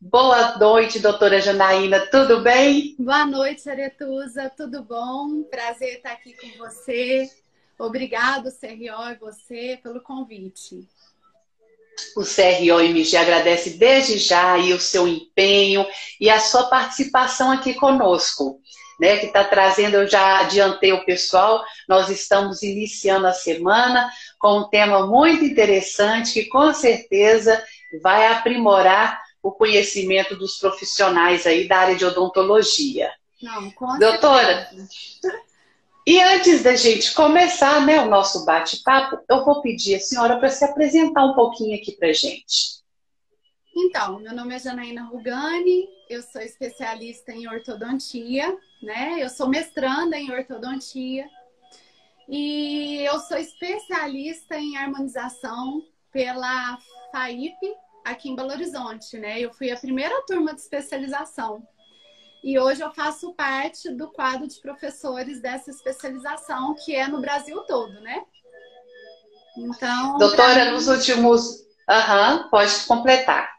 Boa noite, doutora Janaína, tudo bem? Boa noite, Aretusa, tudo bom? Prazer estar aqui com você. Obrigado, CRO e você, pelo convite. O CRO-MG agradece desde já aí o seu empenho e a sua participação aqui conosco, né? Que está trazendo, eu já adiantei o pessoal, nós estamos iniciando a semana com um tema muito interessante que com certeza vai aprimorar o conhecimento dos profissionais aí da área de odontologia. Não, com Doutora, e antes da gente começar né, o nosso bate-papo, eu vou pedir a senhora para se apresentar um pouquinho aqui para gente. Então, meu nome é Janaína Rugani, eu sou especialista em ortodontia, né? Eu sou mestranda em ortodontia e eu sou especialista em harmonização pela FAIP, aqui em Belo Horizonte, né? Eu fui a primeira turma de especialização. E hoje eu faço parte do quadro de professores dessa especialização, que é no Brasil todo, né? Então. Doutora, mim, nos últimos. Aham, uhum, pode completar.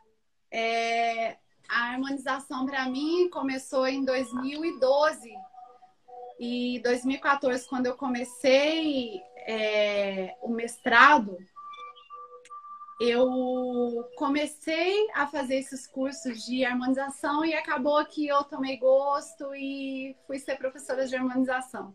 É, a harmonização para mim começou em 2012. E 2014, quando eu comecei é, o mestrado, eu comecei a fazer esses cursos de harmonização e acabou que eu tomei gosto e fui ser professora de harmonização.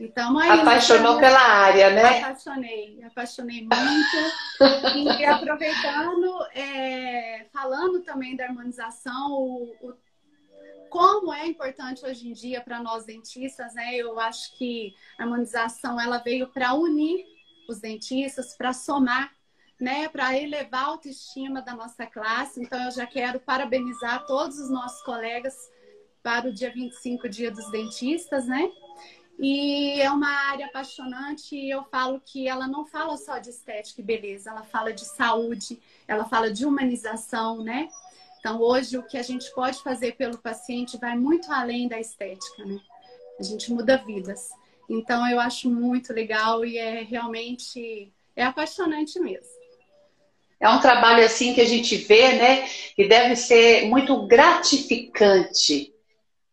Então, aí, Apaixonou pela área, né? Apaixonei, apaixonei muito. e aproveitando, é, falando também da harmonização, o, o, como é importante hoje em dia para nós dentistas, né? Eu acho que a harmonização ela veio para unir os dentistas, para somar né, para elevar a autoestima da nossa classe. Então, eu já quero parabenizar todos os nossos colegas para o dia 25, dia dos dentistas, né? E é uma área apaixonante e eu falo que ela não fala só de estética e beleza, ela fala de saúde, ela fala de humanização, né? Então, hoje, o que a gente pode fazer pelo paciente vai muito além da estética, né? A gente muda vidas. Então, eu acho muito legal e é realmente é apaixonante mesmo. É um trabalho assim que a gente vê, né, que deve ser muito gratificante.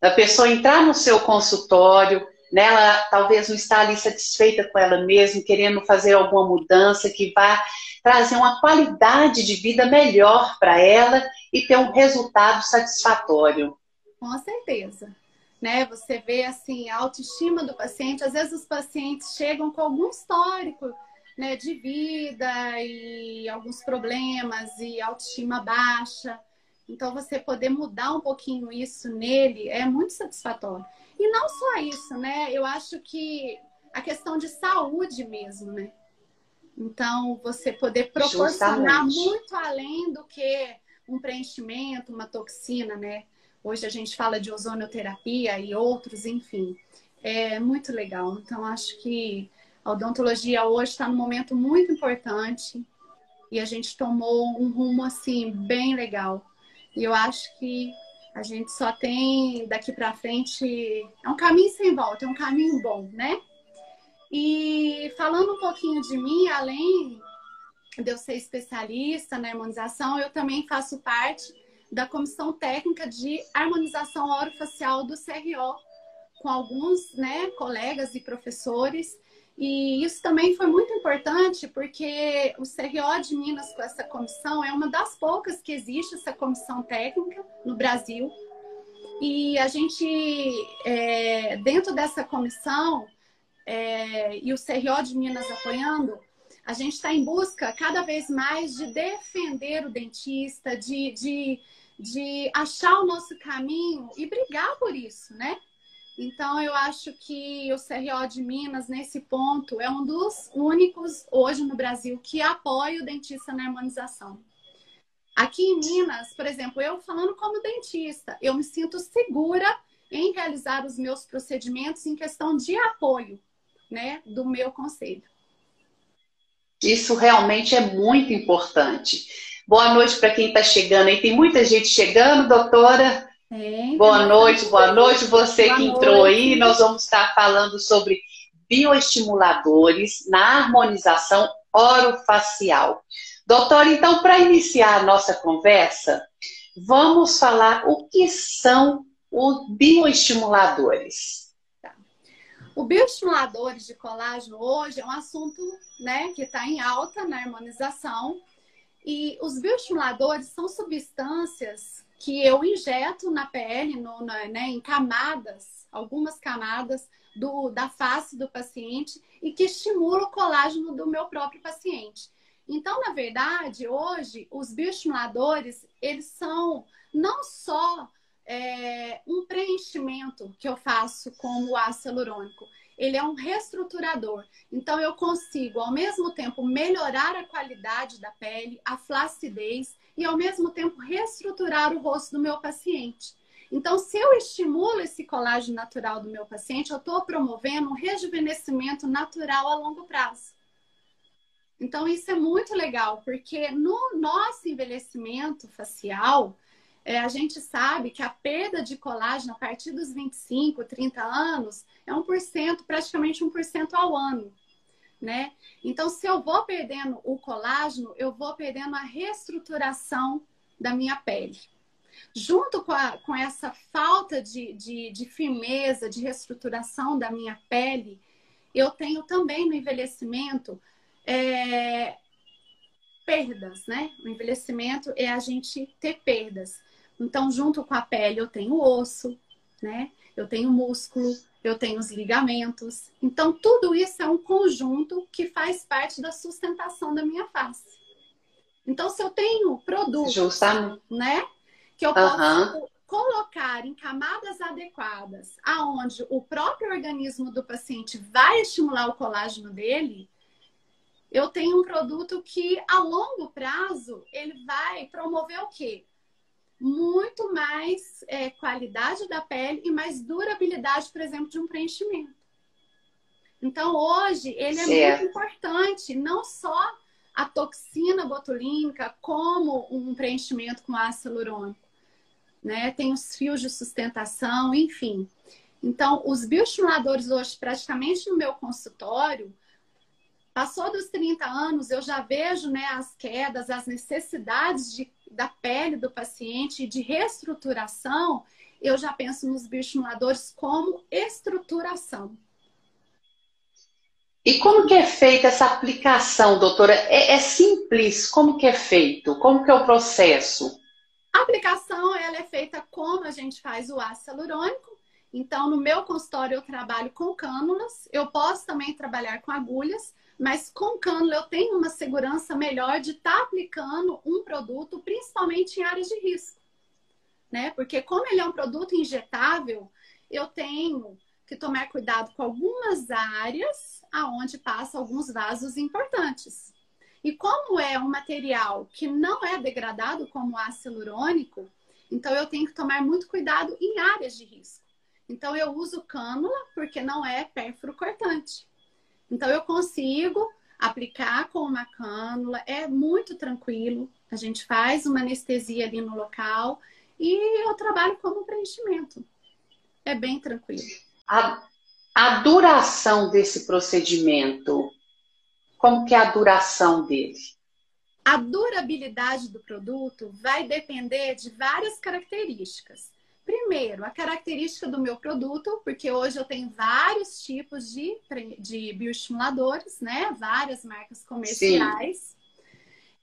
A pessoa entrar no seu consultório, né, ela talvez não está ali satisfeita com ela mesma, querendo fazer alguma mudança que vá trazer uma qualidade de vida melhor para ela e ter um resultado satisfatório. Com certeza. Né? Você vê assim a autoestima do paciente, às vezes os pacientes chegam com algum histórico né, de vida e alguns problemas e autoestima baixa. Então, você poder mudar um pouquinho isso nele é muito satisfatório. E não só isso, né? Eu acho que a questão de saúde mesmo, né? Então, você poder proporcionar Justamente. muito além do que um preenchimento, uma toxina, né? Hoje a gente fala de ozonoterapia e outros, enfim. É muito legal. Então, acho que a odontologia hoje está num momento muito importante e a gente tomou um rumo assim bem legal. E eu acho que a gente só tem daqui para frente é um caminho sem volta, é um caminho bom, né? E falando um pouquinho de mim, além de eu ser especialista na harmonização, eu também faço parte da comissão técnica de harmonização orofacial do CRO, com alguns né, colegas e professores. E isso também foi muito importante porque o CRO de Minas com essa comissão é uma das poucas que existe essa comissão técnica no Brasil. E a gente, é, dentro dessa comissão, é, e o CRO de Minas apoiando, a gente está em busca cada vez mais de defender o dentista, de, de, de achar o nosso caminho e brigar por isso, né? Então, eu acho que o CRO de Minas, nesse ponto, é um dos únicos hoje no Brasil que apoia o dentista na harmonização. Aqui em Minas, por exemplo, eu falando como dentista, eu me sinto segura em realizar os meus procedimentos em questão de apoio, né, do meu conselho. Isso realmente é muito importante. Boa noite para quem está chegando aí. Tem muita gente chegando, doutora. Boa noite, boa noite. Você boa que entrou noite. aí, nós vamos estar falando sobre bioestimuladores na harmonização orofacial. Doutora, então, para iniciar a nossa conversa, vamos falar o que são os bioestimuladores. Tá. O bioestimuladores de colágeno hoje é um assunto né, que está em alta na harmonização. E os bioestimuladores são substâncias que eu injeto na pele, no, né, em camadas, algumas camadas do, da face do paciente e que estimula o colágeno do meu próprio paciente. Então, na verdade, hoje, os bioestimuladores, eles são não só é, um preenchimento que eu faço com o ácido hialurônico, ele é um reestruturador. Então, eu consigo, ao mesmo tempo, melhorar a qualidade da pele, a flacidez e, ao mesmo tempo, reestruturar o rosto do meu paciente. Então, se eu estimulo esse colágeno natural do meu paciente, eu estou promovendo um rejuvenescimento natural a longo prazo. Então, isso é muito legal, porque no nosso envelhecimento facial, é, a gente sabe que a perda de colágeno a partir dos 25, 30 anos é 1%, praticamente 1% ao ano. Né? Então, se eu vou perdendo o colágeno, eu vou perdendo a reestruturação da minha pele. Junto com, a, com essa falta de, de, de firmeza, de reestruturação da minha pele, eu tenho também no envelhecimento é, perdas, né? O envelhecimento é a gente ter perdas. Então, junto com a pele, eu tenho osso, né? Eu tenho músculo, eu tenho os ligamentos. Então, tudo isso é um conjunto que faz parte da sustentação da minha face. Então, se eu tenho produtos, Justamente. né? Que eu posso colocar em camadas adequadas, aonde o próprio organismo do paciente vai estimular o colágeno dele, eu tenho um produto que a longo prazo ele vai promover o quê? Muito mais é, qualidade da pele e mais durabilidade, por exemplo, de um preenchimento. Então, hoje, ele é certo. muito importante, não só a toxina botulínica, como um preenchimento com ácido hialurônico. Né? Tem os fios de sustentação, enfim. Então, os bioestimuladores hoje, praticamente no meu consultório, passou dos 30 anos, eu já vejo né, as quedas, as necessidades de da pele do paciente, de reestruturação, eu já penso nos bioestimuladores como estruturação. E como que é feita essa aplicação, doutora? É, é, simples? Como que é feito? Como que é o processo? A aplicação ela é feita como a gente faz o ácido hialurônico. Então, no meu consultório eu trabalho com cânulas. Eu posso também trabalhar com agulhas, mas com cânula eu tenho uma segurança melhor de estar tá aplicando um produto, principalmente em áreas de risco. Né? Porque como ele é um produto injetável, eu tenho que tomar cuidado com algumas áreas aonde passa alguns vasos importantes. E como é um material que não é degradado como ácido hialurônico, então eu tenho que tomar muito cuidado em áreas de risco. Então eu uso cânula porque não é pérfuro cortante. Então, eu consigo aplicar com uma cânula, é muito tranquilo. A gente faz uma anestesia ali no local e eu trabalho como preenchimento. É bem tranquilo. A, a duração desse procedimento, como que é a duração dele? A durabilidade do produto vai depender de várias características. Primeiro, a característica do meu produto, porque hoje eu tenho vários tipos de, de bioestimuladores, né? Várias marcas comerciais.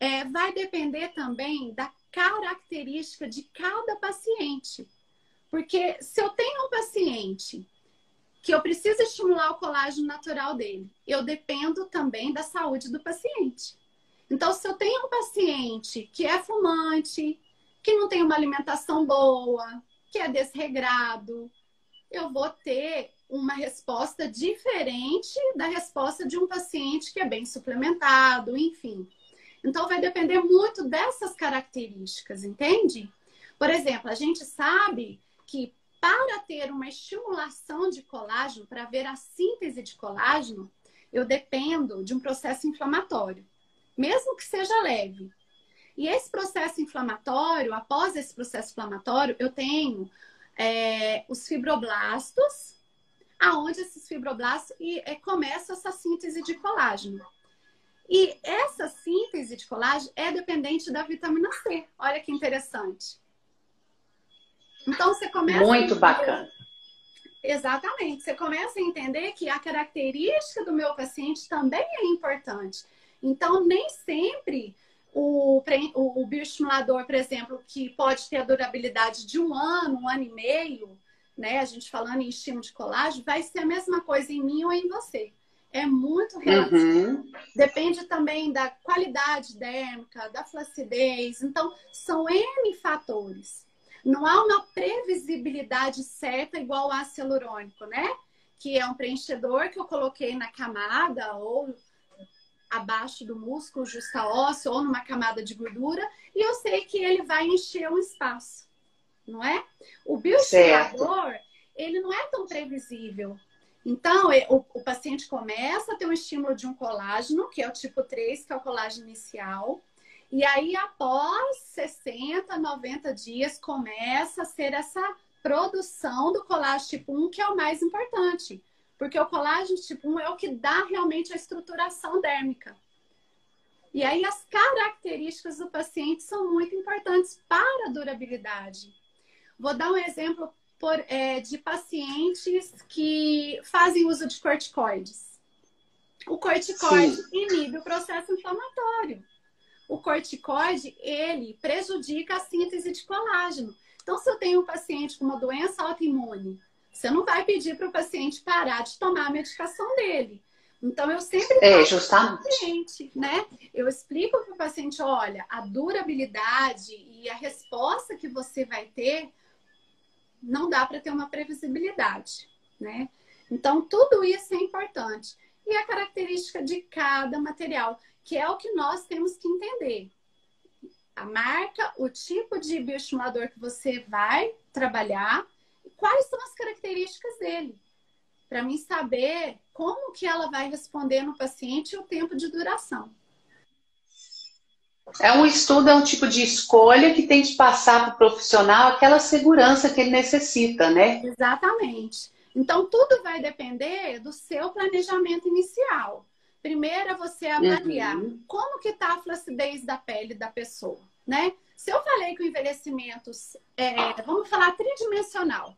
É, vai depender também da característica de cada paciente. Porque se eu tenho um paciente que eu preciso estimular o colágeno natural dele, eu dependo também da saúde do paciente. Então, se eu tenho um paciente que é fumante, que não tem uma alimentação boa, que é desregrado, eu vou ter uma resposta diferente da resposta de um paciente que é bem suplementado, enfim. Então, vai depender muito dessas características, entende? Por exemplo, a gente sabe que para ter uma estimulação de colágeno, para ver a síntese de colágeno, eu dependo de um processo inflamatório, mesmo que seja leve. E esse processo inflamatório, após esse processo inflamatório, eu tenho é, os fibroblastos, aonde esses fibroblastos e, é, começa essa síntese de colágeno. E essa síntese de colágeno é dependente da vitamina C. Olha que interessante. Então você começa. Muito bacana. Exatamente. Você começa a entender que a característica do meu paciente também é importante. Então, nem sempre o, o, bioestimulador, por exemplo, que pode ter a durabilidade de um ano, um ano e meio, né? A gente falando em estímulo de colágeno, vai ser a mesma coisa em mim ou em você. É muito relativo. Uhum. Depende também da qualidade dérmica, da flacidez. Então, são N fatores. Não há uma previsibilidade certa igual ao ácido hialurônico, né? Que é um preenchedor que eu coloquei na camada ou abaixo do músculo justa óssea ou numa camada de gordura e eu sei que ele vai encher um espaço, não é? O bioestimulador, ele não é tão previsível. Então, o, o, paciente começa a ter um estímulo de um colágeno, que é o tipo 3, que é o colágeno inicial. E aí, após 60, 90 dias, começa a ser essa produção do colágeno tipo 1, que é o mais importante. Porque o colágeno tipo 1 é o que dá realmente a estruturação dérmica. E aí as características do paciente são muito importantes para a durabilidade. Vou dar um exemplo por, é, de pacientes que fazem uso de corticoides. O corticoide Sim. inibe o processo inflamatório. O corticoide, ele prejudica a síntese de colágeno. Então, se eu tenho um paciente com uma doença autoimune, você não vai pedir para o paciente parar de tomar a medicação dele. Então, eu sempre é, justamente. Paciente, né? Eu explico para o paciente, olha, a durabilidade e a resposta que você vai ter não dá para ter uma previsibilidade, né? Então, tudo isso é importante. E a característica de cada material, que é o que nós temos que entender. A marca, o tipo de bioestimulador que você vai trabalhar, quais são as características dele, para mim saber como que ela vai responder no paciente e o tempo de duração. É um estudo, é um tipo de escolha que tem de passar para o profissional aquela segurança que ele necessita, né? Exatamente. Então, tudo vai depender do seu planejamento inicial. Primeiro é você avaliar uhum. como que está a flacidez da pele da pessoa, né? Se eu falei que o envelhecimento é, vamos falar tridimensional,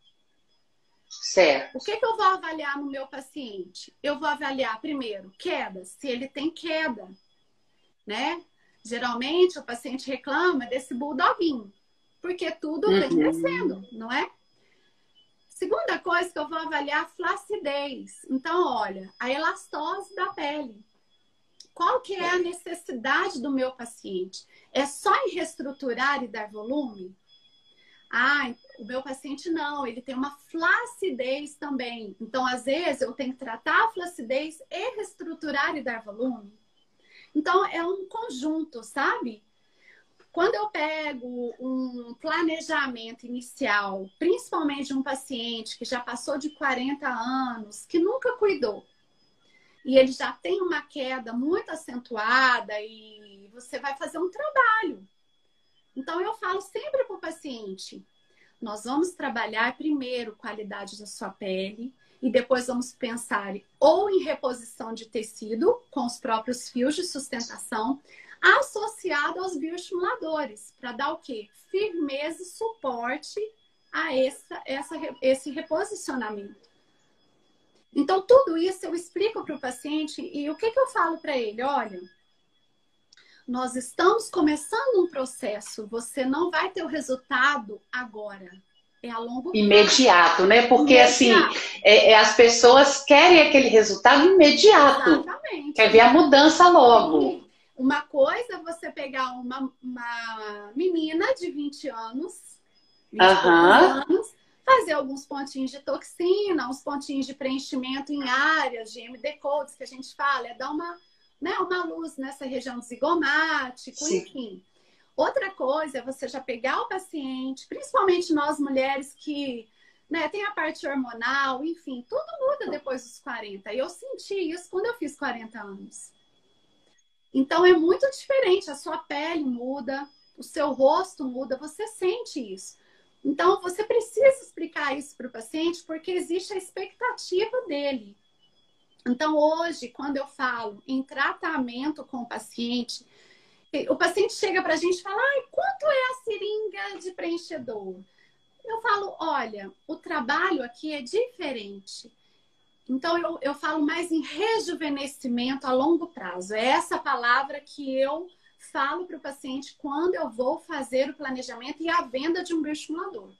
Certo. O que, que eu vou avaliar no meu paciente? Eu vou avaliar primeiro queda, se ele tem queda, né? Geralmente o paciente reclama desse bulldoguinho, porque tudo uhum. vem crescendo, não é? Segunda coisa que eu vou avaliar a flacidez. Então, olha, a elastose da pele. Qual que é a necessidade do meu paciente? É só em reestruturar e dar volume? Ah, o meu paciente não, ele tem uma flacidez também. Então, às vezes, eu tenho que tratar a flacidez e reestruturar e dar volume. Então, é um conjunto, sabe? Quando eu pego um planejamento inicial, principalmente de um paciente que já passou de 40 anos, que nunca cuidou, e ele já tem uma queda muito acentuada, e você vai fazer um trabalho então, eu falo sempre para o paciente: nós vamos trabalhar primeiro qualidade da sua pele e depois vamos pensar ou em reposição de tecido com os próprios fios de sustentação, associado aos bioestimuladores, para dar o quê? Firmeza e suporte a essa, essa, esse reposicionamento. Então, tudo isso eu explico para o paciente e o que, que eu falo para ele? Olha, nós estamos começando um processo. Você não vai ter o resultado agora. É a longo prazo. Imediato, né? Porque imediato. assim, é, é, as pessoas querem aquele resultado imediato. Exatamente. Quer ver a mudança logo. Uma coisa é você pegar uma, uma menina de 20 anos, 20 uhum. anos, fazer alguns pontinhos de toxina, uns pontinhos de preenchimento em áreas de MD codes que a gente fala, é dar uma né, uma luz nessa região zigomático, Sim. enfim. Outra coisa é você já pegar o paciente, principalmente nós mulheres que né, tem a parte hormonal, enfim, tudo muda depois dos 40. E eu senti isso quando eu fiz 40 anos. Então é muito diferente, a sua pele muda, o seu rosto muda, você sente isso. Então você precisa explicar isso para o paciente porque existe a expectativa dele. Então, hoje, quando eu falo em tratamento com o paciente, o paciente chega para a gente e fala: Ai, quanto é a seringa de preenchedor? Eu falo, olha, o trabalho aqui é diferente. Então, eu, eu falo mais em rejuvenescimento a longo prazo. É essa palavra que eu falo para o paciente quando eu vou fazer o planejamento e a venda de um bioestimulador.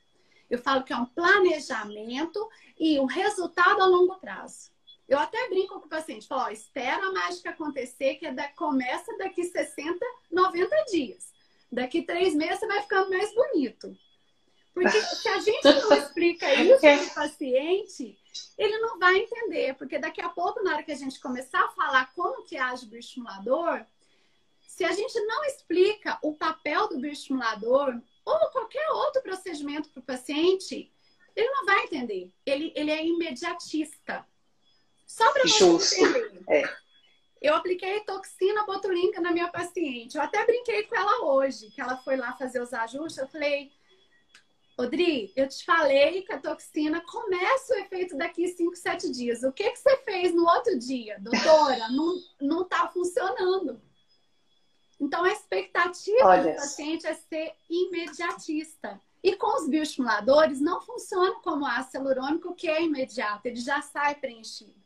Eu falo que é um planejamento e um resultado a longo prazo. Eu até brinco com o paciente, falo, ó, espera a mágica acontecer, que é da, começa daqui 60, 90 dias. Daqui três meses você vai ficando mais bonito. Porque se a gente não explica isso para o paciente, ele não vai entender. Porque daqui a pouco, na hora que a gente começar a falar como que age o bioestimulador, se a gente não explica o papel do bioestimulador ou qualquer outro procedimento para o paciente, ele não vai entender. Ele, ele é imediatista. Só para você entender. É. Eu apliquei toxina botulínica na minha paciente. Eu até brinquei com ela hoje, que ela foi lá fazer os ajustes. Eu falei, Odri, eu te falei que a toxina começa o efeito daqui 5, 7 dias. O que, que você fez no outro dia? Doutora, não, não tá funcionando. Então, a expectativa Olha. do paciente é ser imediatista. E com os bioestimuladores, não funciona como ácido hialurônico, que é imediato, ele já sai preenchido.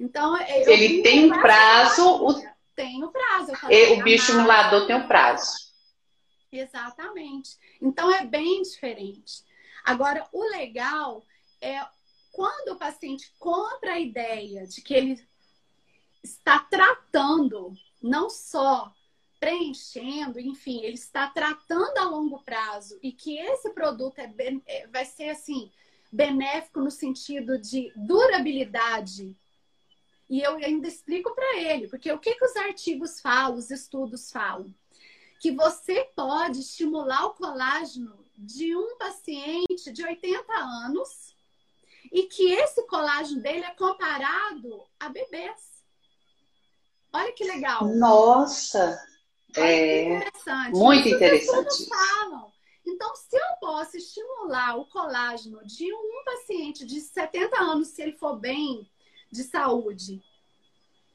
Então, ele tem um prazo. O... Tem o um prazo. o bioestimulador tem um prazo. Exatamente. Então, é bem diferente. Agora, o legal é quando o paciente compra a ideia de que ele está tratando não só preenchendo, enfim, ele está tratando a longo prazo e que esse produto é, é vai ser assim benéfico no sentido de durabilidade. E eu ainda explico para ele, porque o que, que os artigos falam, os estudos falam? Que você pode estimular o colágeno de um paciente de 80 anos e que esse colágeno dele é comparado a bebês. Olha que legal. Nossa! É interessante. muito Isso interessante. falam. Então, se eu posso estimular o colágeno de um paciente de 70 anos, se ele for bem de saúde,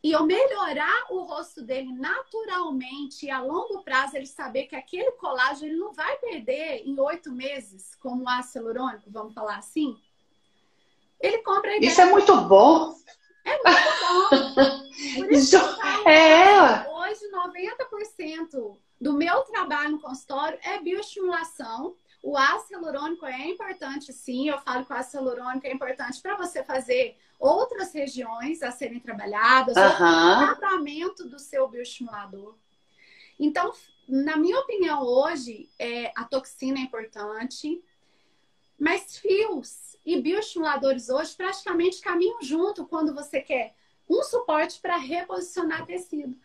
e eu melhorar o rosto dele naturalmente e a longo prazo, ele saber que aquele colágeno ele não vai perder em oito meses, como o ácido hialurônico, vamos falar assim, ele compra. Isso é muito bom. É muito bom. Por isso é. hoje 90% do meu trabalho no consultório é bioestimulação. O ácido hialurônico é importante, sim. Eu falo que o ácido hialurônico é importante para você fazer outras regiões a serem trabalhadas, uhum. o tratamento do seu bioestimulador. Então, na minha opinião, hoje, é, a toxina é importante, mas fios e bioestimuladores hoje praticamente caminham junto quando você quer um suporte para reposicionar tecido.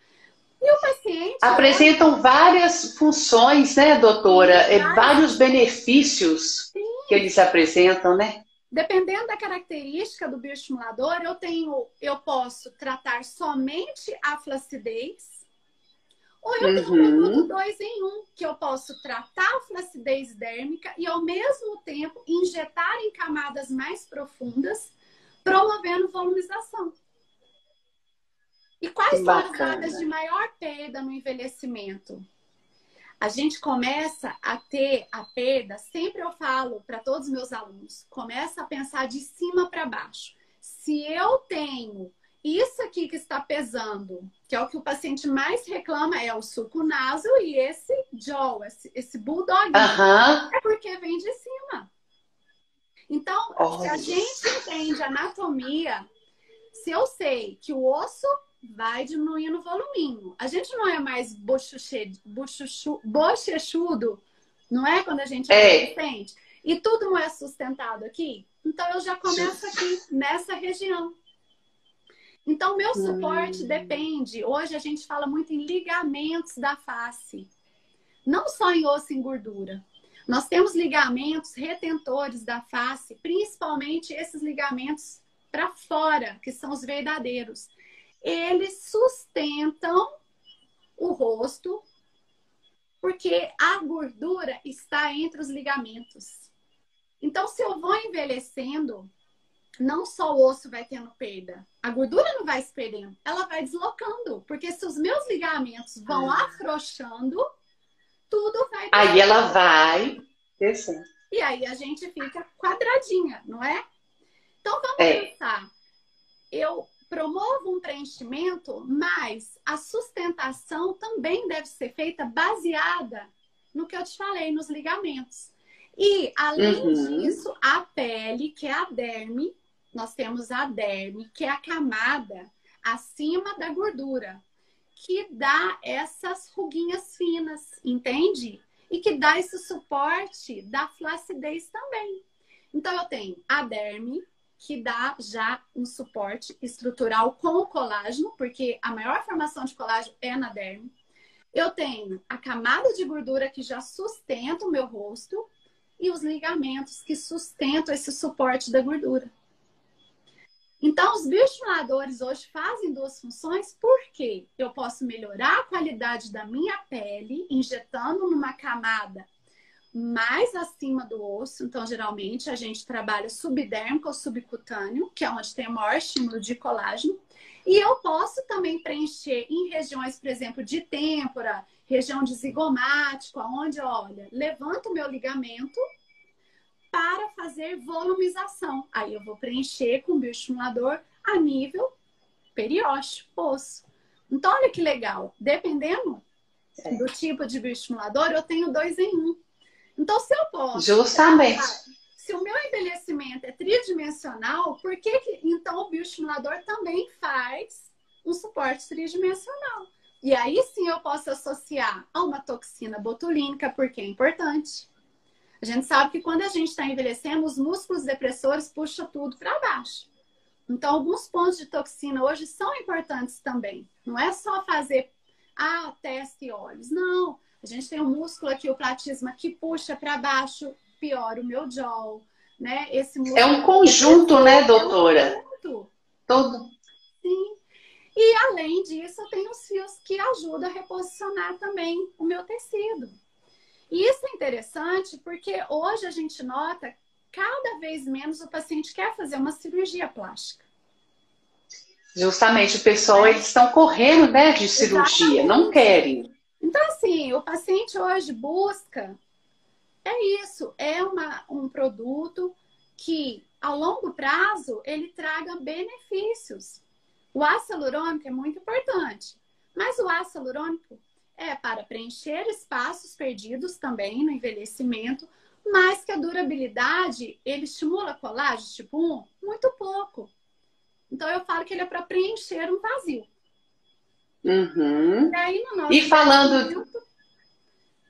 E o paciente. Apresentam hoje... várias funções, né, doutora? É, vários benefícios Sim. que eles apresentam, né? Dependendo da característica do bioestimulador, eu tenho, eu posso tratar somente a flacidez, ou eu tenho um produto uhum. dois em um, que eu posso tratar a flacidez dérmica e, ao mesmo tempo, injetar em camadas mais profundas, promovendo volumização. E quais são as áreas de maior perda no envelhecimento? A gente começa a ter a perda, sempre eu falo para todos os meus alunos, começa a pensar de cima para baixo. Se eu tenho isso aqui que está pesando, que é o que o paciente mais reclama, é o suco naso e esse jaw, esse, esse bulldog. Uhum. É porque vem de cima. Então, oh. se a gente entende anatomia, se eu sei que o osso vai diminuindo o voluminho, a gente não é mais bochechudo, não é quando a gente é adolescente? E tudo não é sustentado aqui? Então, eu já começo aqui, nessa região. Então, meu suporte hum. depende. Hoje a gente fala muito em ligamentos da face, não só em osso e gordura. Nós temos ligamentos retentores da face, principalmente esses ligamentos para fora, que são os verdadeiros. Eles sustentam o rosto, porque a gordura está entre os ligamentos. Então, se eu vou envelhecendo, não só o osso vai tendo perda, a gordura não vai se perdendo, ela vai deslocando. Porque se os meus ligamentos vão ah. afrouxando, tudo vai. Aí ela vai descendo. E aí a gente fica quadradinha, não é? Então vamos é. pensar. Eu promovo um preenchimento, mas a sustentação também deve ser feita baseada no que eu te falei, nos ligamentos. E, além uhum. disso, a pele, que é a derme, nós temos a derme, que é a camada acima da gordura, que dá essas ruguinhas finas, entende? E que dá esse suporte da flacidez também. Então, eu tenho a derme, que dá já um suporte estrutural com o colágeno, porque a maior formação de colágeno é na derme. Eu tenho a camada de gordura que já sustenta o meu rosto e os ligamentos que sustentam esse suporte da gordura. Então, os bioestimuladores hoje fazem duas funções, porque eu posso melhorar a qualidade da minha pele, injetando numa camada mais acima do osso. Então, geralmente, a gente trabalha subdérmico ou subcutâneo, que é onde tem o maior estímulo de colágeno. E eu posso também preencher em regiões, por exemplo, de têmpora, região de zigomático, onde, olha, levanto o meu ligamento para fazer volumização. Aí eu vou preencher com bioestimulador a nível periósteo, osso. Então, olha que legal. Dependendo é. do tipo de bioestimulador, eu tenho dois em um. Então, se eu posso. Justamente. se o meu envelhecimento é tridimensional, por que, que então o bioestimulador também faz um suporte tridimensional? E aí sim eu posso associar a uma toxina botulínica, porque é importante. A gente sabe que quando a gente está envelhecendo, os músculos depressores puxam tudo para baixo. Então, alguns pontos de toxina hoje são importantes também. Não é só fazer, ah, teste e olhos. Não. A gente tem um músculo aqui, o platisma, que puxa para baixo, piora o meu jaw, né? Esse é um conjunto, né, doutora? É um conjunto. Todo. Sim. E além disso, eu tenho os fios que ajudam a reposicionar também o meu tecido. E isso é interessante porque hoje a gente nota cada vez menos o paciente quer fazer uma cirurgia plástica. Justamente, o pessoal, eles estão correndo né, de cirurgia, Exatamente. não querem. Então, assim, o paciente hoje busca, é isso, é uma, um produto que, a longo prazo, ele traga benefícios. O ácido hialurônico é muito importante, mas o ácido hialurônico é para preencher espaços perdidos também no envelhecimento, mas que a durabilidade, ele estimula colágeno tipo 1? Muito pouco. Então eu falo que ele é para preencher um vazio. Uhum. E aí no nosso E falando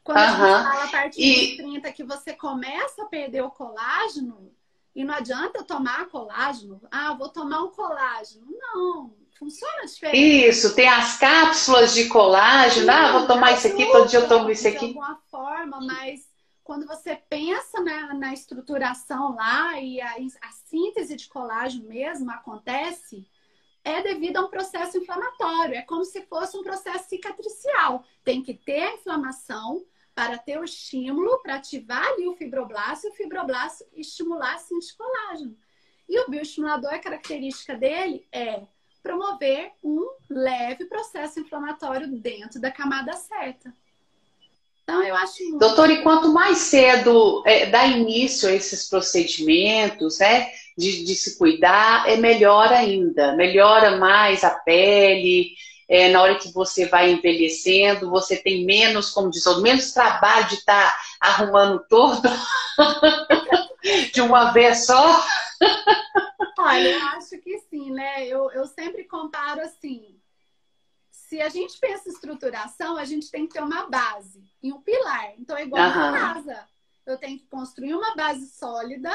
quando uhum. a gente fala a partir e... dos 30 que você começa a perder o colágeno, e não adianta tomar colágeno. Ah, vou tomar um colágeno. Não, funciona diferente. Isso, tem as cápsulas de colágeno. Sim, ah, vou tomar isso aqui, todo dia eu tomo isso aqui. De alguma forma, mas quando você pensa na, na estruturação lá e a, a síntese de colágeno mesmo acontece, é devido a um processo inflamatório. É como se fosse um processo cicatricial. Tem que ter a inflamação para ter o estímulo, para ativar ali o fibroblasto e o fibroblasto estimular a síntese de colágeno. E o bioestimulador, a característica dele é promover um leve processo inflamatório dentro da camada certa. Então, eu acho. Muito... Doutor, e quanto mais cedo é, dá início a esses procedimentos, né, de, de, se cuidar, é melhor ainda. Melhora mais a pele. É, na hora que você vai envelhecendo, você tem menos, como diz, menos trabalho de estar tá arrumando todo de uma vez só. Olha, eu acho que sim, né? Eu, eu sempre comparo assim. Se a gente pensa em estruturação, a gente tem que ter uma base e um pilar. Então é igual uhum. uma casa. Eu tenho que construir uma base sólida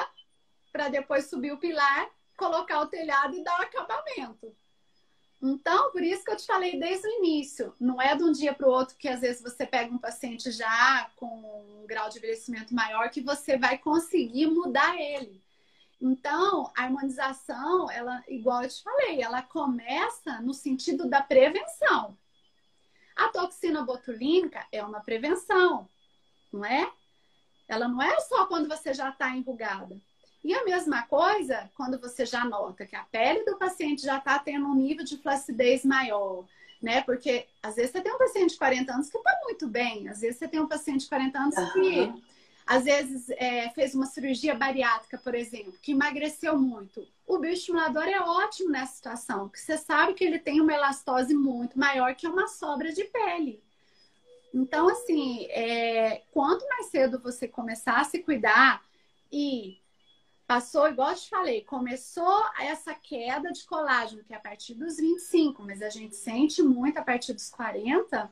para depois subir o pilar, colocar o telhado e dar o acabamento. Então, por isso que eu te falei desde o início, não é de um dia para o outro que às vezes você pega um paciente já com um grau de envelhecimento maior que você vai conseguir mudar ele. Então, a harmonização, ela, igual eu te falei, ela começa no sentido da prevenção. A toxina botulínica é uma prevenção, não é? Ela não é só quando você já está enrugada. E a mesma coisa quando você já nota que a pele do paciente já está tendo um nível de flacidez maior, né? Porque às vezes você tem um paciente de 40 anos que está muito bem, às vezes você tem um paciente de 40 anos que às vezes é, fez uma cirurgia bariátrica, por exemplo, que emagreceu muito. O bioestimulador é ótimo nessa situação, porque você sabe que ele tem uma elastose muito maior que uma sobra de pele. Então, assim, é, quanto mais cedo você começar a se cuidar e passou, igual eu te falei, começou essa queda de colágeno, que é a partir dos 25, mas a gente sente muito a partir dos 40,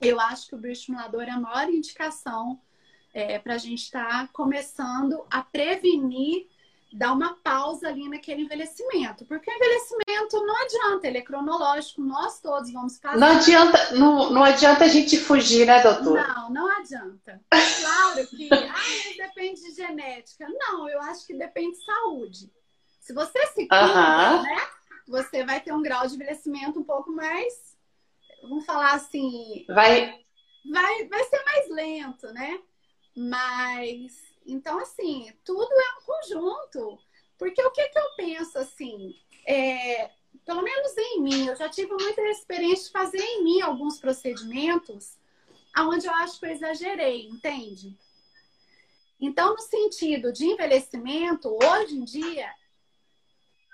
eu acho que o bioestimulador é a maior indicação é, para a gente estar tá começando a prevenir, dar uma pausa ali naquele envelhecimento. Porque o envelhecimento não adianta, ele é cronológico, nós todos vamos passar. Não adianta, não, não adianta a gente fugir, né, doutor? Não, não adianta. Claro que ah, depende de genética. Não, eu acho que depende de saúde. Se você se cuida, uh -huh. né? Você vai ter um grau de envelhecimento um pouco mais, vamos falar assim. Vai. Vai, vai ser mais lento, né? Mas, então, assim, tudo é um conjunto. Porque o que, que eu penso, assim, é, pelo menos em mim, eu já tive muita experiência de fazer em mim alguns procedimentos aonde eu acho que eu exagerei, entende? Então, no sentido de envelhecimento, hoje em dia,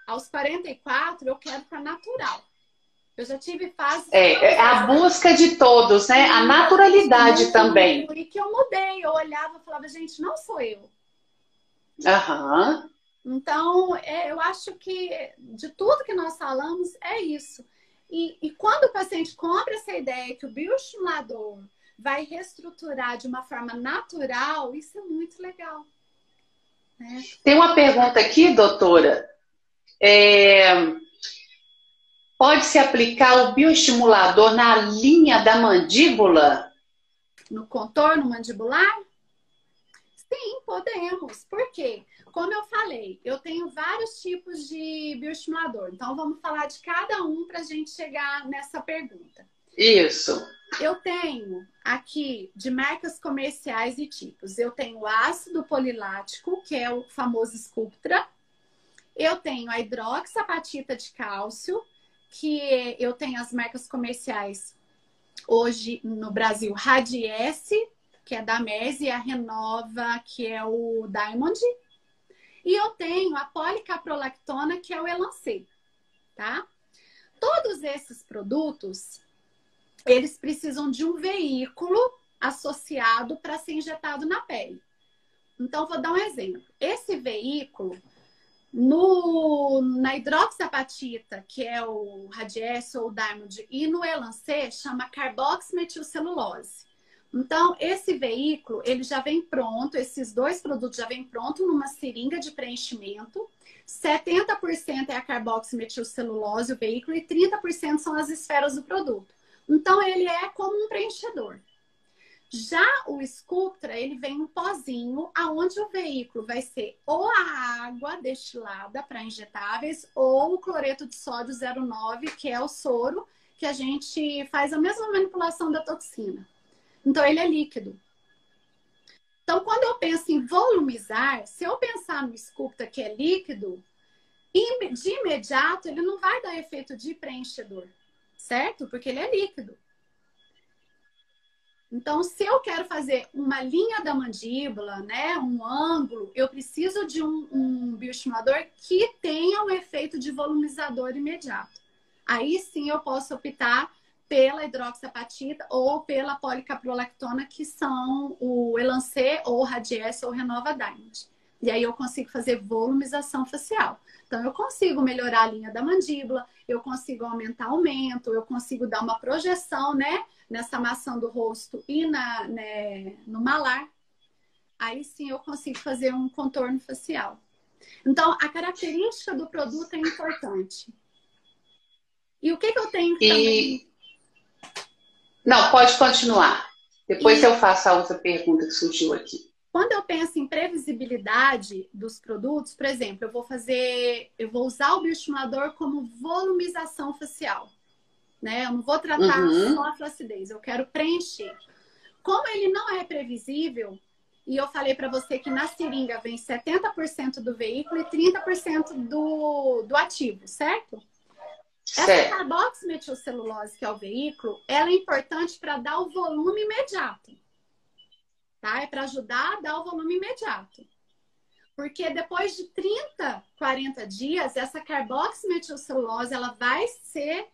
aos 44, eu quero para natural. Eu já tive fases. É, é a busca de todos, né? A naturalidade também. E que eu mudei. Eu olhava e falava, gente, não sou eu. Aham. Então, é, eu acho que de tudo que nós falamos é isso. E, e quando o paciente compra essa ideia que o bioestimulador vai reestruturar de uma forma natural, isso é muito legal. Né? Tem uma pergunta aqui, doutora. É, Pode-se aplicar o bioestimulador na linha da mandíbula? No contorno mandibular? Sim, podemos. Por quê? Como eu falei, eu tenho vários tipos de bioestimulador. Então, vamos falar de cada um para a gente chegar nessa pergunta. Isso. Eu tenho aqui de marcas comerciais e tipos. Eu tenho o ácido polilático, que é o famoso Sculptra. Eu tenho a hidroxapatita de cálcio, que eu tenho as marcas comerciais hoje no Brasil, Radiesse, que é da MESI, e a Renova, que é o Diamond. E eu tenho a policaprolactona, que é o Elancê, tá? Todos esses produtos, eles precisam de um veículo associado para ser injetado na pele. Então, vou dar um exemplo. Esse veículo, no, na hidroxapatita, que é o Radiesse ou o Diamond, e no Elancê, chama carboximetilcelulose. Então, esse veículo, ele já vem pronto, esses dois produtos já vêm pronto numa seringa de preenchimento. 70% é a carboximetilcelulose, o veículo, e 30% são as esferas do produto. Então, ele é como um preenchedor. Já o Sculptra, ele vem um pozinho, aonde o veículo vai ser ou a água destilada para injetáveis ou o cloreto de sódio 09, que é o soro, que a gente faz a mesma manipulação da toxina. Então, ele é líquido. Então, quando eu penso em volumizar, se eu pensar no Sculptra que é líquido, de imediato ele não vai dar efeito de preenchedor, certo? Porque ele é líquido. Então, se eu quero fazer uma linha da mandíbula, né, um ângulo, eu preciso de um, um bioestimulador que tenha um efeito de volumizador imediato. Aí sim eu posso optar pela hidroxapatita ou pela policaprolactona, que são o Elancê ou Radiesse ou Renova Diamond. E aí eu consigo fazer volumização facial. Então eu consigo melhorar a linha da mandíbula, eu consigo aumentar o aumento, eu consigo dar uma projeção, né? nessa maçã do rosto e na, né, no malar, aí sim eu consigo fazer um contorno facial. Então, a característica do produto é importante. E o que, que eu tenho que e... também... Não, pode continuar. Depois e... eu faço a outra pergunta que surgiu aqui. Quando eu penso em previsibilidade dos produtos, por exemplo, eu vou fazer, eu vou usar o bioestimulador como volumização facial né? Eu não vou tratar uhum. só a flacidez, eu quero preencher. Como ele não é previsível, e eu falei para você que na seringa vem 70% do veículo e 30% do, do ativo, certo? certo? Essa carboximetilcelulose, que é o veículo, ela é importante para dar o volume imediato. Tá? É para ajudar a dar o volume imediato. Porque depois de 30, 40 dias, essa carboximetilcelulose ela vai ser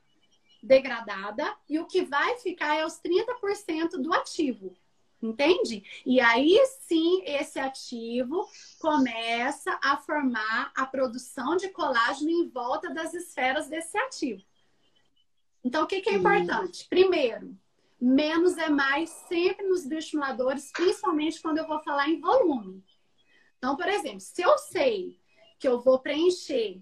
degradada e o que vai ficar é os 30% do ativo. Entende? E aí sim, esse ativo começa a formar a produção de colágeno em volta das esferas desse ativo. Então, o que, que é importante? Primeiro, menos é mais sempre nos bioestimuladores, principalmente quando eu vou falar em volume. Então, por exemplo, se eu sei que eu vou preencher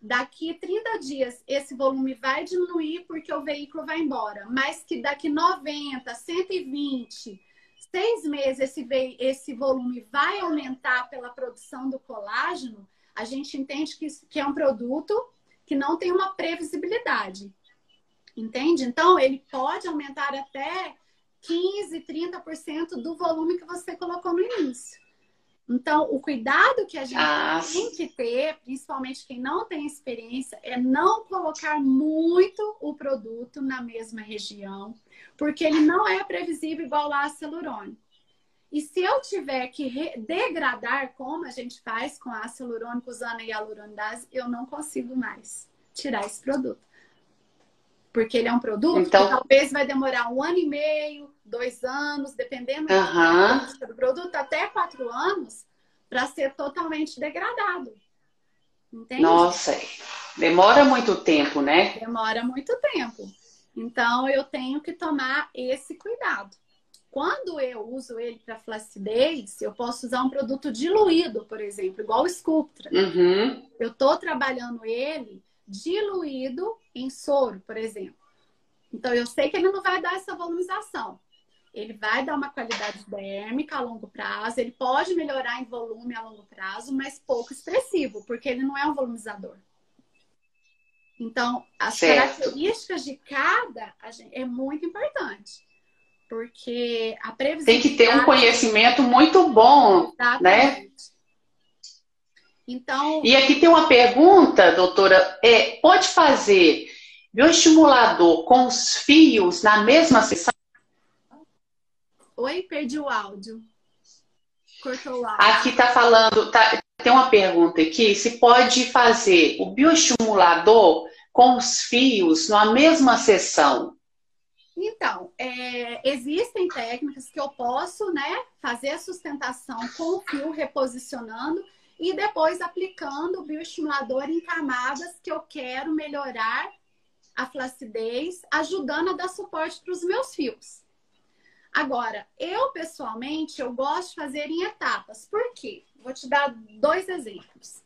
daqui 30 dias esse volume vai diminuir porque o veículo vai embora, mas que daqui 90, 120, seis meses esse, esse volume vai aumentar pela produção do colágeno, a gente entende que, que é um produto que não tem uma previsibilidade. Entende? Então, ele pode aumentar até 15, 30% do volume que você colocou no início. Então, o cuidado que a gente ah, tem que ter, principalmente quem não tem experiência, é não colocar muito o produto na mesma região, porque ele não é previsível igual lá a celurônico. E se eu tiver que degradar, como a gente faz com a celurônico usando a hialuronidase, eu não consigo mais tirar esse produto. Porque ele é um produto então... que talvez vai demorar um ano e meio, dois anos, dependendo uhum. do produto, até quatro anos, para ser totalmente degradado. Entende? Nossa, demora muito tempo, né? Demora muito tempo. Então, eu tenho que tomar esse cuidado. Quando eu uso ele para flacidez, eu posso usar um produto diluído, por exemplo, igual o Sculptra. Uhum. Eu estou trabalhando ele diluído em soro, por exemplo. Então, eu sei que ele não vai dar essa volumização. Ele vai dar uma qualidade dérmica a longo prazo, ele pode melhorar em volume a longo prazo, mas pouco expressivo, porque ele não é um volumizador. Então, as certo. características de cada é muito importante. Porque a previsão. Tem que ter um conhecimento muito bom, né? Exatamente. né? Então. E aqui tem uma pergunta, doutora. É, pode fazer bioestimulador com os fios na mesma sessão? Oi, perdi o áudio. Cortou o áudio. Aqui tá falando, tá, tem uma pergunta aqui, se pode fazer o bioestimulador com os fios na mesma sessão? Então, é, existem técnicas que eu posso né, fazer a sustentação com o fio reposicionando e depois aplicando o bioestimulador em camadas que eu quero melhorar a flacidez, ajudando a dar suporte para os meus fios. Agora, eu pessoalmente, eu gosto de fazer em etapas. Por quê? Vou te dar dois exemplos.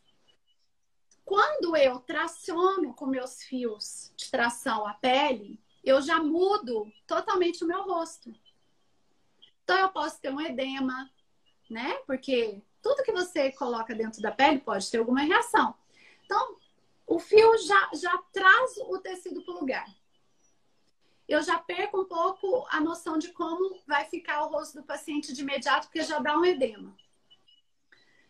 Quando eu traciono com meus fios de tração a pele, eu já mudo totalmente o meu rosto. Então eu posso ter um edema, né? Porque tudo que você coloca dentro da pele pode ter alguma reação. Então, o fio já, já traz o tecido para o lugar eu já perco um pouco a noção de como vai ficar o rosto do paciente de imediato, porque já dá um edema.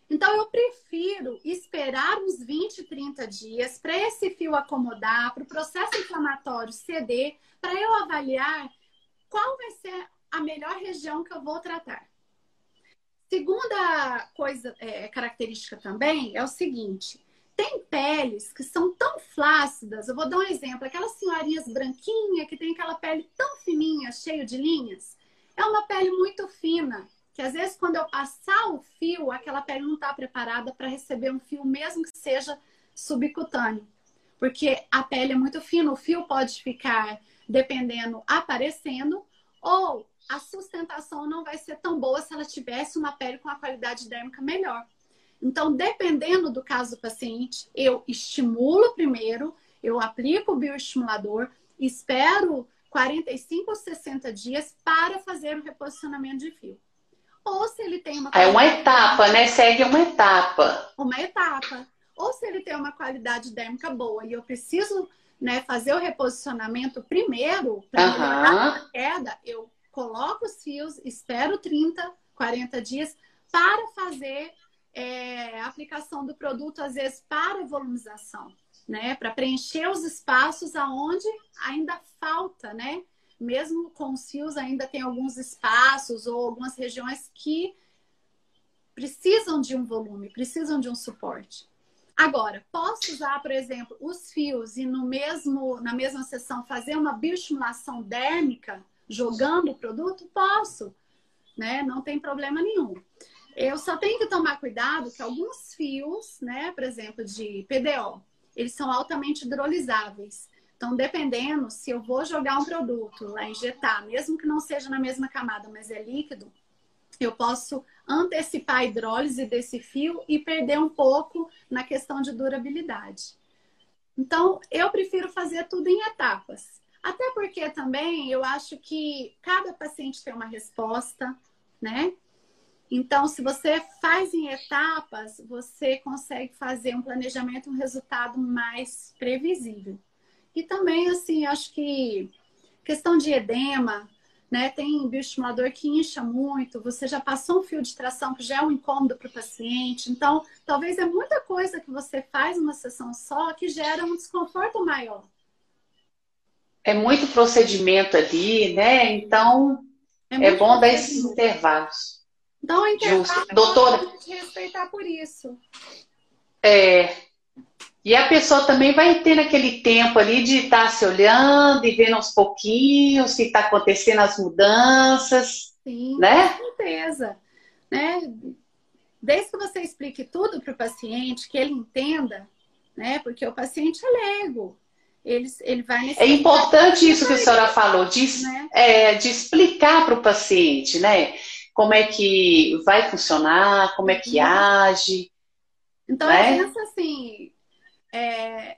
Então, eu prefiro esperar uns 20, 30 dias para esse fio acomodar, para o processo inflamatório ceder, para eu avaliar qual vai ser a melhor região que eu vou tratar. Segunda coisa, é, característica também é o seguinte: tem peles que são tão flácidas. Eu vou dar um exemplo: aquelas senhorinhas branquinhas que tem aquela pele tão fininha, cheio de linhas. É uma pele muito fina, que às vezes quando eu passar o fio, aquela pele não está preparada para receber um fio, mesmo que seja subcutâneo. Porque a pele é muito fina, o fio pode ficar, dependendo, aparecendo, ou a sustentação não vai ser tão boa se ela tivesse uma pele com a qualidade dérmica melhor. Então, dependendo do caso do paciente, eu estimulo primeiro, eu aplico o bioestimulador, espero 45 ou 60 dias para fazer o reposicionamento de fio. Ou se ele tem uma. É uma etapa, né? Segue uma etapa. Uma etapa. Ou se ele tem uma qualidade dérmica boa e eu preciso né, fazer o reposicionamento primeiro, para melhorar a queda, eu coloco os fios, espero 30, 40 dias para fazer é, a aplicação do produto, às vezes, para volumização, né? Para preencher os espaços aonde ainda falta, né? mesmo com os fios, ainda tem alguns espaços ou algumas regiões que precisam de um volume, precisam de um suporte. Agora, posso usar, por exemplo, os fios e no mesmo, na mesma sessão fazer uma bioestimulação dérmica jogando o produto? Posso, né? Não tem problema nenhum. Eu só tenho que tomar cuidado que alguns fios, né, por exemplo, de PDO, eles são altamente hidrolisáveis. Então, dependendo se eu vou jogar um produto lá, injetar, mesmo que não seja na mesma camada, mas é líquido, eu posso antecipar a hidrólise desse fio e perder um pouco na questão de durabilidade. Então, eu prefiro fazer tudo em etapas. Até porque também eu acho que cada paciente tem uma resposta, né? Então, se você faz em etapas, você consegue fazer um planejamento, um resultado mais previsível. E também, assim, acho que questão de edema, né? Tem bioestimulador que incha muito, você já passou um fio de tração que já é um incômodo para o paciente. Então, talvez é muita coisa que você faz numa sessão só que gera um desconforto maior. É muito procedimento ali, né? Então, é, é bom dar esses intervalos. Então, intervalo, Justo. Doutora. respeitar por isso. É, e a pessoa também vai ter aquele tempo ali de estar tá se olhando e vendo aos pouquinhos o que está acontecendo, as mudanças. Sim, né? com certeza. Né? Desde que você explique tudo para o paciente, que ele entenda, né? Porque o paciente é leigo. Ele, ele vai É importante isso que a senhora falou, de, né? é, de explicar para o paciente, né? Como é que vai funcionar, como é que uhum. age. Então, né? eu penso assim, é,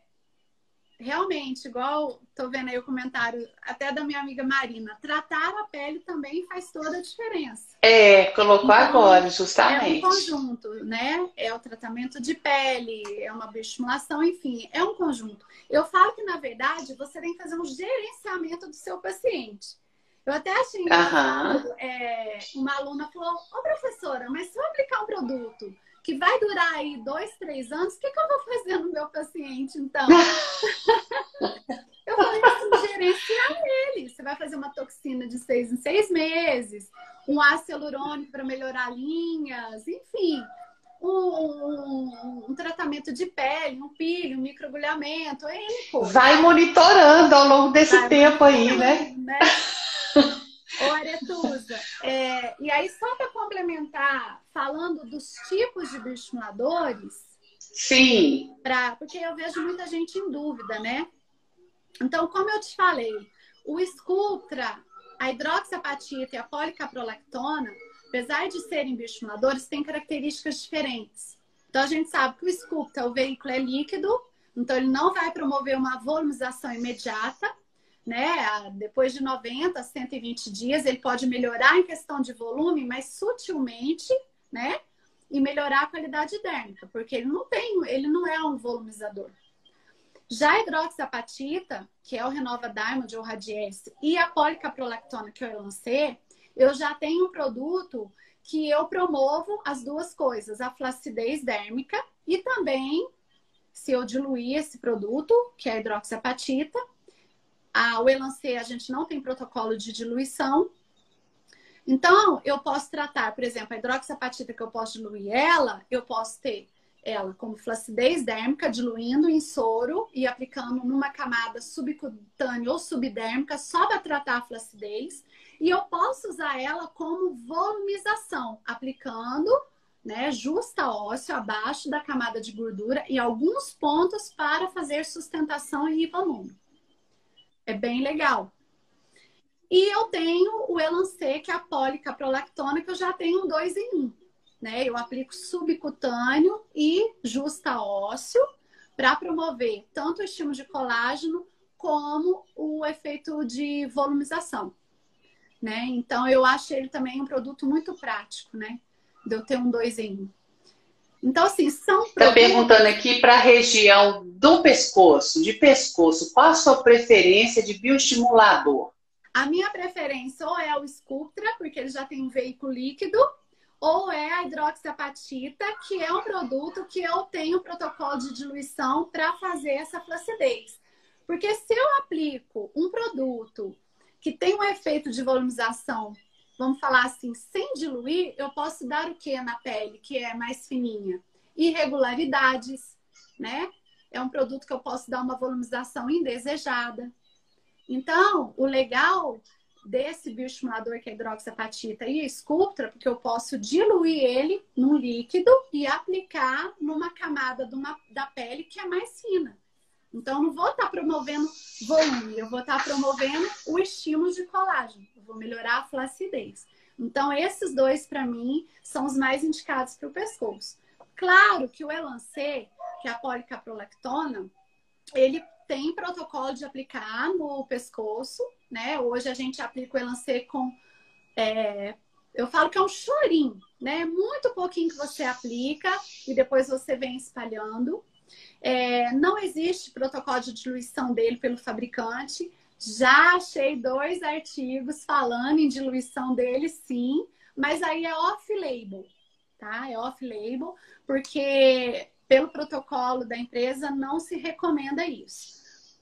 realmente, igual tô vendo aí o comentário até da minha amiga Marina, tratar a pele também faz toda a diferença. É, colocou então, agora, justamente. É um conjunto, né? É o tratamento de pele, é uma bioestimulação, enfim, é um conjunto. Eu falo que, na verdade, você tem que fazer um gerenciamento do seu paciente. Eu até achei engraçado, é, uma aluna falou, ô professora, mas se eu aplicar um produto que vai durar aí dois, três anos, o que, que eu vou fazer no meu paciente, então? eu falei assim, gerenciar ele. Você vai fazer uma toxina de seis em seis meses, um ácido hialurônico para melhorar linhas, enfim. Um, um, um, tratamento de pele, um pilho, um microagulhamento, Vai monitorando ao longo desse vai tempo aí, né? né? Ô, Aretusa, é, e aí só para complementar, falando dos tipos de bioestimuladores. Sim. Pra, porque eu vejo muita gente em dúvida, né? Então, como eu te falei, o Sculptra, a hidroxapatita e a policaprolactona, apesar de serem bioestimuladores, têm características diferentes. Então, a gente sabe que o Sculptra, o veículo é líquido, então ele não vai promover uma volumização imediata, né? Depois de 90 a 120 dias, ele pode melhorar em questão de volume, mas sutilmente, né? E melhorar a qualidade dérmica, porque ele não tem, ele não é um volumizador. Já a hidroxapatita, que é o Renova Diamond ou Radiesse, e a policaprolactona que eu lancei, eu já tenho um produto que eu promovo as duas coisas, a flacidez dérmica e também, se eu diluir esse produto, que é a hidroxapatita, a, o Elancê, a gente não tem protocolo de diluição. Então, eu posso tratar, por exemplo, a hidroxapatita que eu posso diluir ela, eu posso ter ela como flacidez dérmica, diluindo em soro e aplicando numa camada subcutânea ou subdérmica só para tratar a flacidez. E eu posso usar ela como volumização, aplicando né, justa ósseo abaixo da camada de gordura e alguns pontos para fazer sustentação e volume. É bem legal. E eu tenho o Elancê, que é a policaprolactona, que eu já tenho dois em um. Né? Eu aplico subcutâneo e justa ósseo para promover tanto o estímulo de colágeno como o efeito de volumização. Né? Então, eu acho ele também um produto muito prático, né? De eu ter um dois em um. Então, assim, são. Está perguntando aqui para a região do pescoço, de pescoço, qual a sua preferência de bioestimulador? A minha preferência ou é o Sculptra, porque ele já tem um veículo líquido, ou é a hidroxapatita, que é um produto que eu tenho protocolo de diluição para fazer essa flacidez. Porque se eu aplico um produto que tem um efeito de volumização, vamos falar assim, sem diluir, eu posso dar o que na pele, que é mais fininha? Irregularidades, né? É um produto que eu posso dar uma volumização indesejada. Então, o legal desse bioestimulador que é hidroxapatita e Sculptra, porque eu posso diluir ele num líquido e aplicar numa camada uma, da pele que é mais fina. Então, não vou estar tá promovendo volume, eu vou estar tá promovendo o estímulo de colágeno. Eu vou melhorar a flacidez. Então, esses dois, para mim, são os mais indicados para o pescoço. Claro que o Elancê, que é a policaprolactona, ele tem protocolo de aplicar no pescoço, né? Hoje a gente aplica o Elancê com. É, eu falo que é um chorinho, né? Muito pouquinho que você aplica e depois você vem espalhando. É, não existe protocolo de diluição dele pelo fabricante. Já achei dois artigos falando em diluição dele, sim, mas aí é off-label, tá? É off-label, porque pelo protocolo da empresa não se recomenda isso.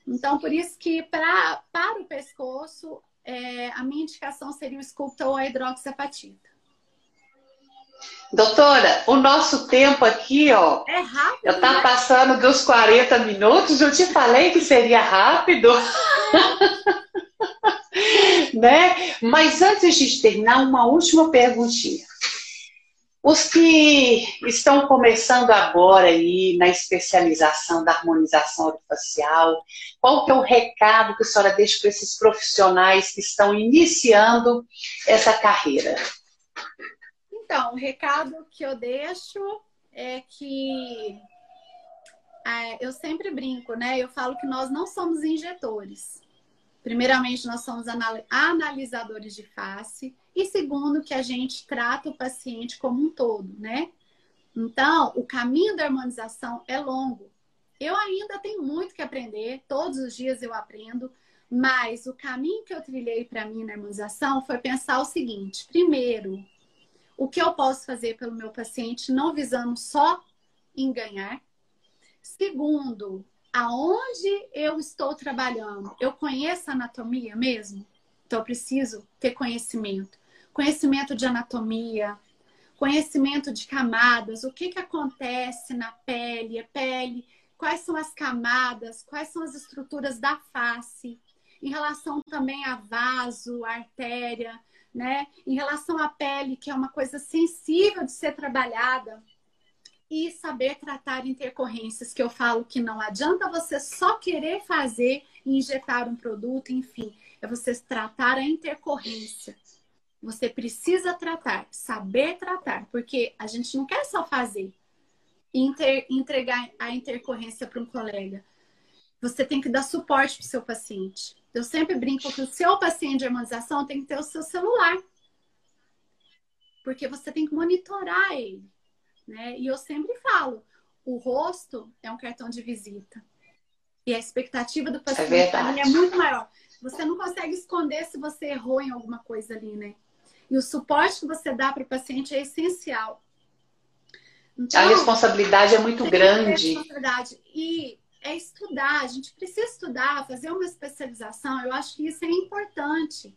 Então, por isso que pra, para o pescoço, é, a minha indicação seria o Sculpta ou a hidroxapatita. Doutora, o nosso tempo aqui, ó. É rápido. Eu tá né? passando dos 40 minutos, eu te falei que seria rápido. né? Mas antes de terminar, uma última perguntinha. Os que estão começando agora aí na especialização da harmonização orofacial, qual que é o recado que a senhora deixa para esses profissionais que estão iniciando essa carreira? Então, o recado que eu deixo é que é, eu sempre brinco, né? Eu falo que nós não somos injetores. Primeiramente, nós somos analisadores de face. E segundo, que a gente trata o paciente como um todo, né? Então, o caminho da harmonização é longo. Eu ainda tenho muito que aprender, todos os dias eu aprendo, mas o caminho que eu trilhei para mim na harmonização foi pensar o seguinte: primeiro, o que eu posso fazer pelo meu paciente, não visando só em ganhar. Segundo, aonde eu estou trabalhando, eu conheço a anatomia mesmo? Então, eu preciso ter conhecimento conhecimento de anatomia, conhecimento de camadas, o que, que acontece na pele, a pele, quais são as camadas, quais são as estruturas da face, em relação também a vaso, a artéria, né? Em relação à pele, que é uma coisa sensível de ser trabalhada, e saber tratar intercorrências, que eu falo que não adianta você só querer fazer e injetar um produto, enfim, é você tratar a intercorrência. Você precisa tratar, saber tratar, porque a gente não quer só fazer e entregar a intercorrência para um colega. Você tem que dar suporte para o seu paciente. Eu sempre brinco que o seu paciente de harmonização tem que ter o seu celular. Porque você tem que monitorar ele. Né? E eu sempre falo, o rosto é um cartão de visita. E a expectativa do paciente é, é muito maior. Você não consegue esconder se você errou em alguma coisa ali, né? E o suporte que você dá para o paciente é essencial. Então, a responsabilidade é muito grande. Responsabilidade. E é estudar, a gente precisa estudar, fazer uma especialização. Eu acho que isso é importante,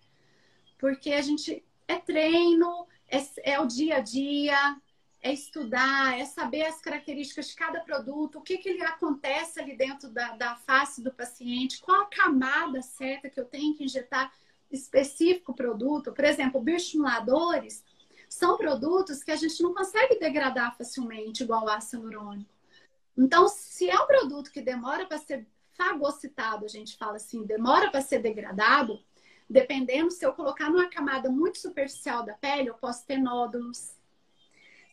porque a gente é treino, é, é o dia a dia, é estudar, é saber as características de cada produto, o que, que ele acontece ali dentro da, da face do paciente, qual a camada certa que eu tenho que injetar específico produto, por exemplo, bioestimuladores, são produtos que a gente não consegue degradar facilmente, igual o ácido hialurônico. Então, se é um produto que demora para ser fagocitado, a gente fala assim, demora para ser degradado, dependendo, se eu colocar numa camada muito superficial da pele, eu posso ter nódulos.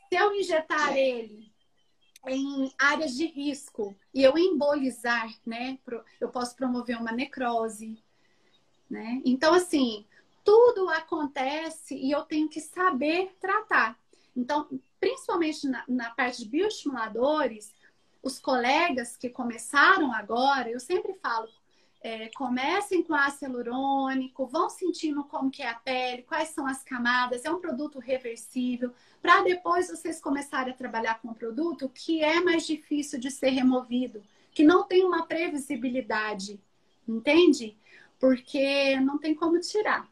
Se eu injetar ele em áreas de risco e eu embolizar, né, eu posso promover uma necrose né? Então, assim, tudo acontece e eu tenho que saber tratar. Então, principalmente na, na parte de bioestimuladores, os colegas que começaram agora, eu sempre falo, é, comecem com ácido hialurônico, vão sentindo como que é a pele, quais são as camadas, é um produto reversível, para depois vocês começarem a trabalhar com um produto que é mais difícil de ser removido, que não tem uma previsibilidade, entende? Porque não tem como tirar.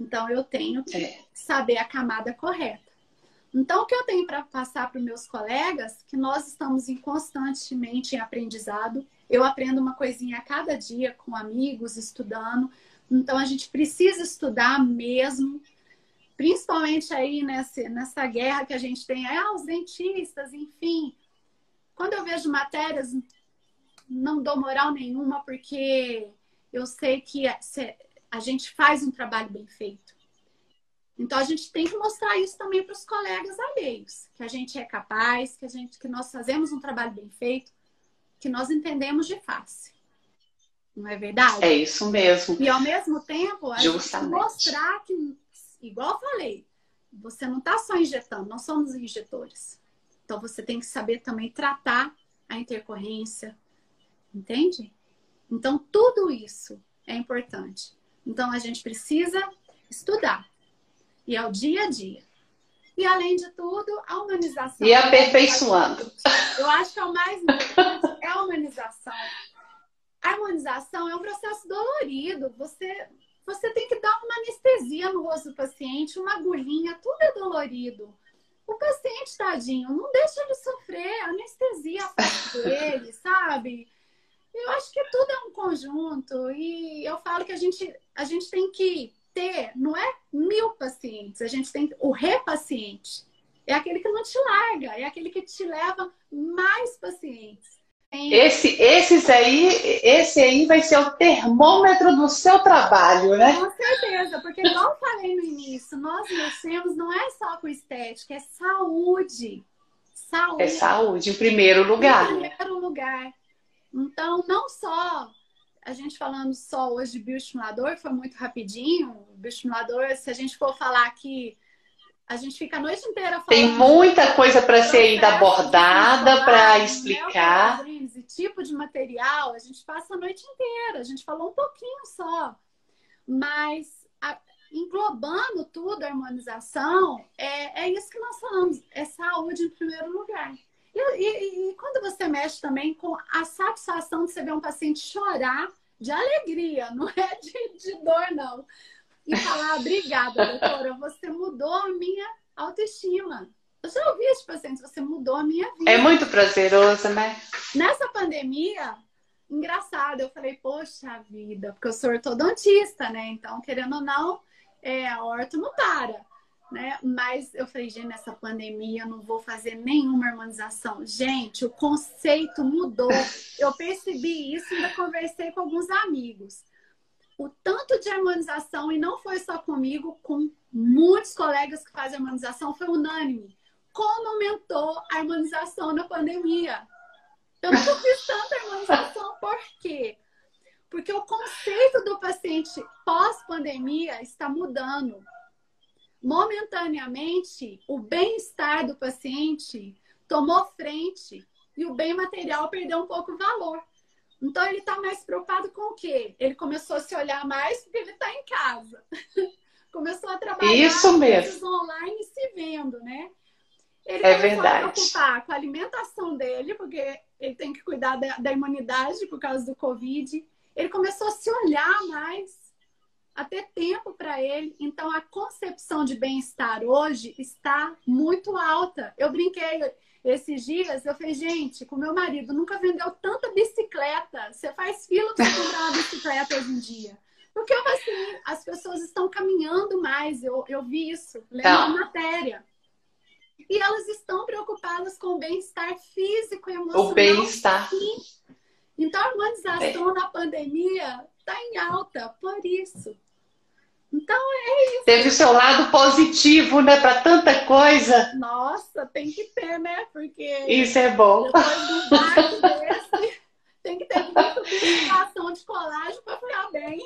Então, eu tenho que é. saber a camada correta. Então, o que eu tenho para passar para os meus colegas, que nós estamos em constantemente em aprendizado. Eu aprendo uma coisinha a cada dia com amigos, estudando. Então, a gente precisa estudar mesmo, principalmente aí nessa, nessa guerra que a gente tem, ah, os dentistas, enfim. Quando eu vejo matérias, não dou moral nenhuma, porque eu sei que a gente faz um trabalho bem feito. Então a gente tem que mostrar isso também para os colegas alheios, que a gente é capaz, que a gente que nós fazemos um trabalho bem feito, que nós entendemos de face. Não é verdade? É isso mesmo. E ao mesmo tempo, a Justamente. gente mostrar que, igual eu falei, você não está só injetando, nós somos injetores. Então você tem que saber também tratar a intercorrência, entende? Então tudo isso é importante. Então a gente precisa estudar. E é o dia a dia. E além de tudo, a humanização. E aperfeiçoando. Eu acho que é o mais importante é a humanização. A humanização é um processo dolorido. Você, você tem que dar uma anestesia no rosto do paciente, uma agulhinha, tudo é dolorido. O paciente, tadinho, não deixa ele sofrer, anestesia a dele, sabe? Eu acho que tudo é um conjunto. E eu falo que a gente, a gente tem que ter, não é mil pacientes, a gente tem o repaciente. É aquele que não te larga, é aquele que te leva mais pacientes. Esse, esses aí, esse aí vai ser o termômetro do seu trabalho, né? Com certeza, porque igual eu falei no início, nós mexemos não é só com estética, é saúde. Saúde. É saúde, em primeiro lugar. Em primeiro lugar. Então, não só a gente falando só hoje de bioestimulador, foi muito rapidinho. Bioestimulador, se a gente for falar aqui, a gente fica a noite inteira falando. Tem muita coisa para ser ainda abordada, para explicar. E tipo de material, a gente passa a noite inteira. A gente falou um pouquinho só. Mas a, englobando tudo, a harmonização, é, é isso que nós falamos. É saúde em primeiro lugar. E, e, e, quando você mexe também com a satisfação de você ver um paciente chorar de alegria, não é de, de dor, não. E falar, obrigada, doutora, você mudou a minha autoestima. Eu já ouvi esse paciente, você mudou a minha vida. É muito prazeroso, né? Nessa pandemia, engraçado, eu falei, poxa vida, porque eu sou ortodontista, né? Então, querendo ou não, é, a orto não para né? Mas eu falei, gente, nessa pandemia eu não vou fazer nenhuma harmonização. Gente, o conceito mudou. Eu percebi isso ainda conversei com alguns amigos. O tanto de harmonização, e não foi só comigo, com muitos colegas que fazem harmonização, foi unânime. Como aumentou a harmonização na pandemia? Eu nunca fiz tanta harmonização, por quê? Porque o conceito do paciente pós-pandemia está mudando momentaneamente, o bem-estar do paciente tomou frente e o bem material perdeu um pouco o valor. Então, ele está mais preocupado com o quê? Ele começou a se olhar mais porque ele está em casa. começou a trabalhar Isso mesmo. online se vendo, né? Ele é verdade. a preocupar com a alimentação dele, porque ele tem que cuidar da, da imunidade por causa do Covid. Ele começou a se olhar mais a ter tempo para ele. Então, a concepção de bem-estar hoje está muito alta. Eu brinquei esses dias, eu falei, gente, com meu marido, nunca vendeu tanta bicicleta. Você faz fila para comprar uma bicicleta hoje em dia. Porque assim, as pessoas estão caminhando mais. Eu, eu vi isso, lendo tá. a matéria. E elas estão preocupadas com o bem-estar físico e emocional. O bem-estar. Então, a harmonização é. na pandemia está em alta por isso. Então é isso. Teve o seu lado positivo, né, para tanta coisa. Nossa, tem que ter, né? Porque isso é bom. Depois do barco desse, tem que ter muita publicação de colagem para ficar bem.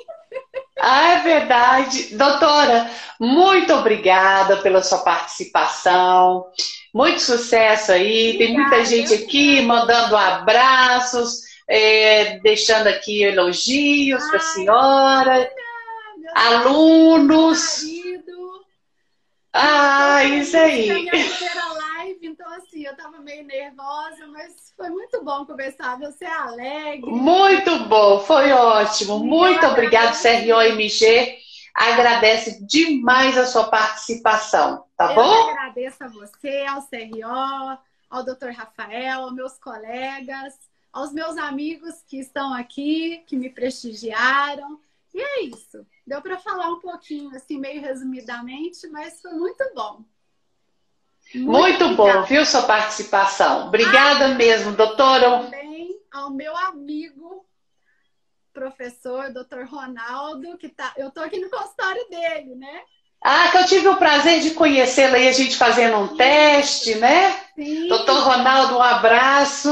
Ah, é verdade. Doutora, muito obrigada pela sua participação. Muito sucesso aí. Obrigada. Tem muita gente aqui mandando abraços é, deixando aqui elogios para a senhora, alunos. Ah, isso aí. Live, então assim, eu estava meio nervosa, mas foi muito bom conversar. Você é alegre. Muito bom, foi ótimo. Muito obrigado, CROMG. Agradece demais a sua participação, tá Eu bom? Eu agradeço a você, ao CRO, ao Dr. Rafael, aos meus colegas, aos meus amigos que estão aqui, que me prestigiaram. E é isso. Deu para falar um pouquinho, assim, meio resumidamente, mas foi muito bom. Muito, muito bom, viu, sua participação. Obrigada ah, mesmo, doutora. Também ao meu amigo, professor, doutor Ronaldo, que tá. Eu tô aqui no consultório dele, né? Ah, que eu tive o prazer de conhecê-lo aí, a gente fazendo um Sim. teste, né? Sim. Doutor Ronaldo, um abraço.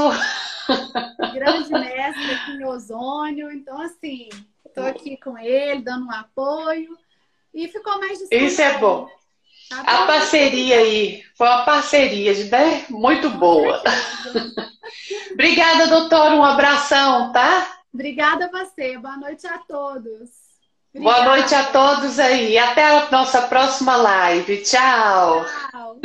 Grande mestre aqui em Ozônio. Então, assim, estou aqui com ele, dando um apoio. E ficou mais Isso é bom. Tá a parceria aí, foi uma parceria, né? Muito boa. Obrigada, doutora. Um abração, tá? Obrigada a você. Boa noite a todos. Obrigada. Boa noite a todos aí. Até a nossa próxima live. Tchau. Tchau.